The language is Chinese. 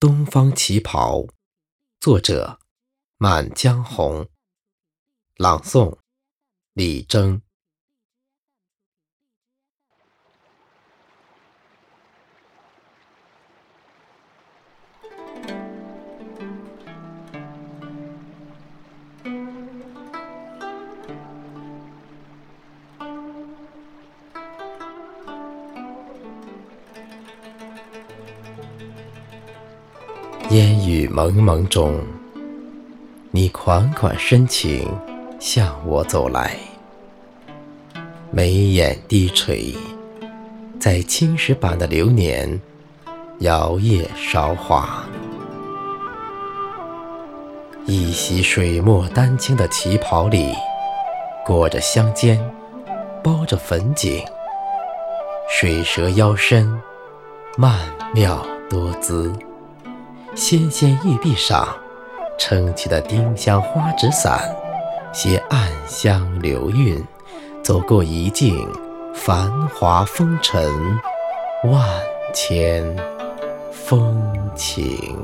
东方旗袍，作者：满江红，朗诵：李征。烟雨蒙蒙中，你款款深情向我走来，眉眼低垂，在青石板的流年摇曳韶华。一袭水墨丹青的旗袍里，裹着香肩，包着粉锦，水蛇腰身，曼妙多姿。纤纤玉臂上撑起的丁香花纸伞，携暗香流韵，走过一境繁华风尘，万千风情。